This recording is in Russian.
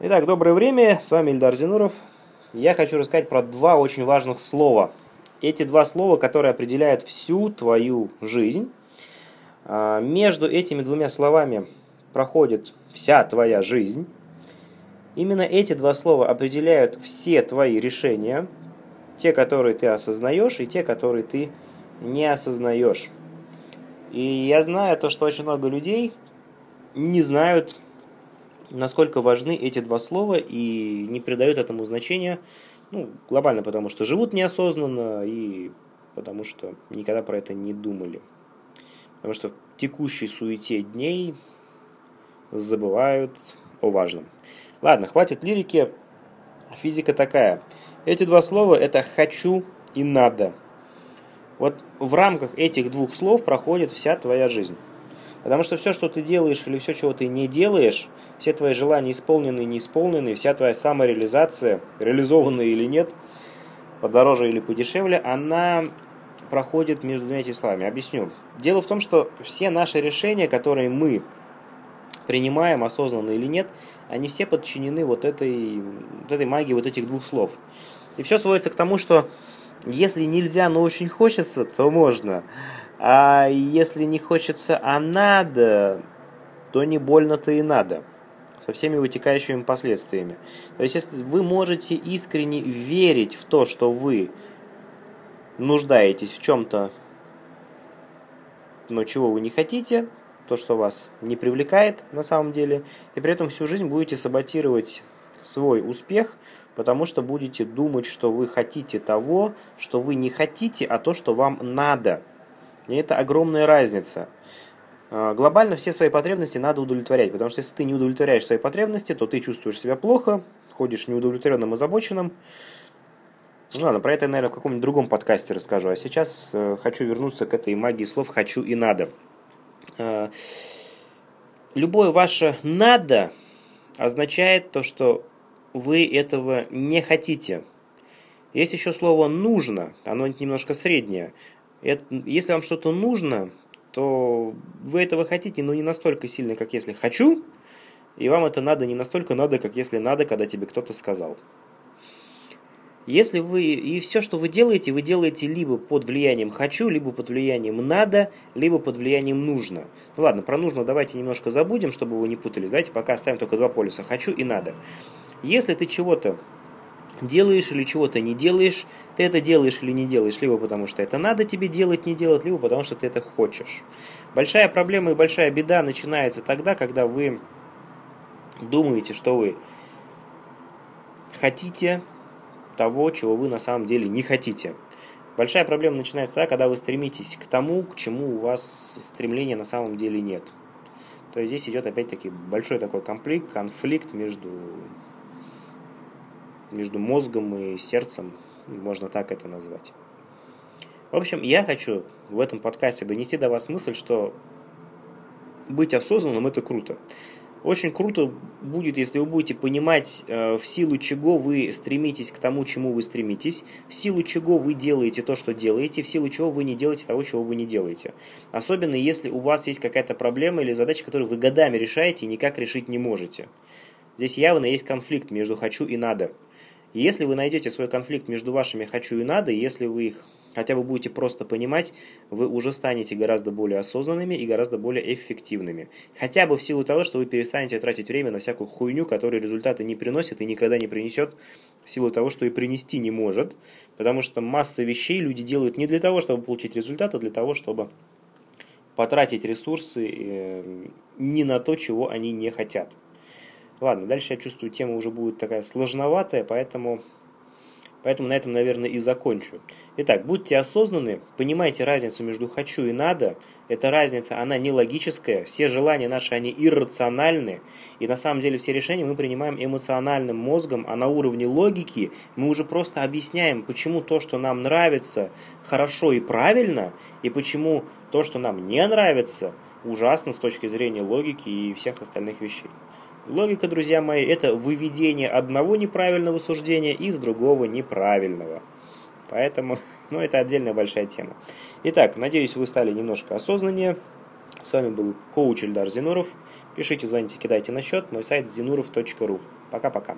Итак, доброе время, с вами Ильдар Зинуров. Я хочу рассказать про два очень важных слова. Эти два слова, которые определяют всю твою жизнь. А, между этими двумя словами проходит вся твоя жизнь. Именно эти два слова определяют все твои решения, те, которые ты осознаешь, и те, которые ты не осознаешь. И я знаю то, что очень много людей не знают насколько важны эти два слова и не придают этому значения, ну, глобально потому, что живут неосознанно и потому что никогда про это не думали. Потому что в текущей суете дней забывают о важном. Ладно, хватит лирики. Физика такая. Эти два слова это «хочу» и «надо». Вот в рамках этих двух слов проходит вся твоя жизнь. Потому что все, что ты делаешь или все, чего ты не делаешь, все твои желания исполнены не исполнены, вся твоя самореализация, реализованная или нет, подороже или подешевле, она проходит между двумя этими словами. Объясню. Дело в том, что все наши решения, которые мы принимаем, осознанно или нет, они все подчинены вот этой, вот этой магии вот этих двух слов. И все сводится к тому, что если нельзя, но очень хочется, то можно. А если не хочется, а надо, то не больно-то и надо. Со всеми вытекающими последствиями. То есть, если вы можете искренне верить в то, что вы нуждаетесь в чем-то, но чего вы не хотите, то, что вас не привлекает на самом деле, и при этом всю жизнь будете саботировать свой успех, потому что будете думать, что вы хотите того, что вы не хотите, а то, что вам надо – и это огромная разница. А, глобально все свои потребности надо удовлетворять, потому что если ты не удовлетворяешь свои потребности, то ты чувствуешь себя плохо, ходишь неудовлетворенным, озабоченным. Ну ладно, про это я, наверное, в каком-нибудь другом подкасте расскажу. А сейчас э, хочу вернуться к этой магии слов «хочу» и «надо». Э, любое ваше «надо» означает то, что вы этого не хотите. Есть еще слово «нужно», оно немножко среднее. Это, если вам что-то нужно, то вы этого хотите, но не настолько сильно, как если хочу, и вам это надо не настолько надо, как если надо, когда тебе кто-то сказал. Если вы и все, что вы делаете, вы делаете либо под влиянием хочу, либо под влиянием надо, либо под влиянием нужно. Ну ладно, про нужно давайте немножко забудем, чтобы вы не путались. Давайте пока оставим только два полюса хочу и надо. Если ты чего-то делаешь или чего-то не делаешь, ты это делаешь или не делаешь, либо потому что это надо тебе делать, не делать, либо потому что ты это хочешь. Большая проблема и большая беда начинается тогда, когда вы думаете, что вы хотите того, чего вы на самом деле не хотите. Большая проблема начинается тогда, когда вы стремитесь к тому, к чему у вас стремления на самом деле нет. То есть здесь идет опять-таки большой такой конфликт, конфликт между между мозгом и сердцем, можно так это назвать. В общем, я хочу в этом подкасте донести до вас мысль, что быть осознанным – это круто. Очень круто будет, если вы будете понимать, э, в силу чего вы стремитесь к тому, чему вы стремитесь, в силу чего вы делаете то, что делаете, в силу чего вы не делаете того, чего вы не делаете. Особенно если у вас есть какая-то проблема или задача, которую вы годами решаете и никак решить не можете. Здесь явно есть конфликт между «хочу» и «надо». И если вы найдете свой конфликт между вашими «хочу» и «надо», если вы их хотя бы будете просто понимать, вы уже станете гораздо более осознанными и гораздо более эффективными. Хотя бы в силу того, что вы перестанете тратить время на всякую хуйню, которая результаты не приносит и никогда не принесет, в силу того, что и принести не может. Потому что масса вещей люди делают не для того, чтобы получить результат, а для того, чтобы потратить ресурсы э, не на то, чего они не хотят. Ладно, дальше я чувствую, тема уже будет такая сложноватая, поэтому, поэтому на этом, наверное, и закончу. Итак, будьте осознанны, понимайте разницу между «хочу» и «надо». Эта разница, она не логическая, все желания наши, они иррациональны, и на самом деле все решения мы принимаем эмоциональным мозгом, а на уровне логики мы уже просто объясняем, почему то, что нам нравится, хорошо и правильно, и почему то, что нам не нравится, ужасно с точки зрения логики и всех остальных вещей. Логика, друзья мои, это выведение одного неправильного суждения из другого неправильного. Поэтому, ну, это отдельная большая тема. Итак, надеюсь, вы стали немножко осознаннее. С вами был коуч Ильдар Зинуров. Пишите, звоните, кидайте на счет. Мой сайт zinurov.ru. Пока-пока.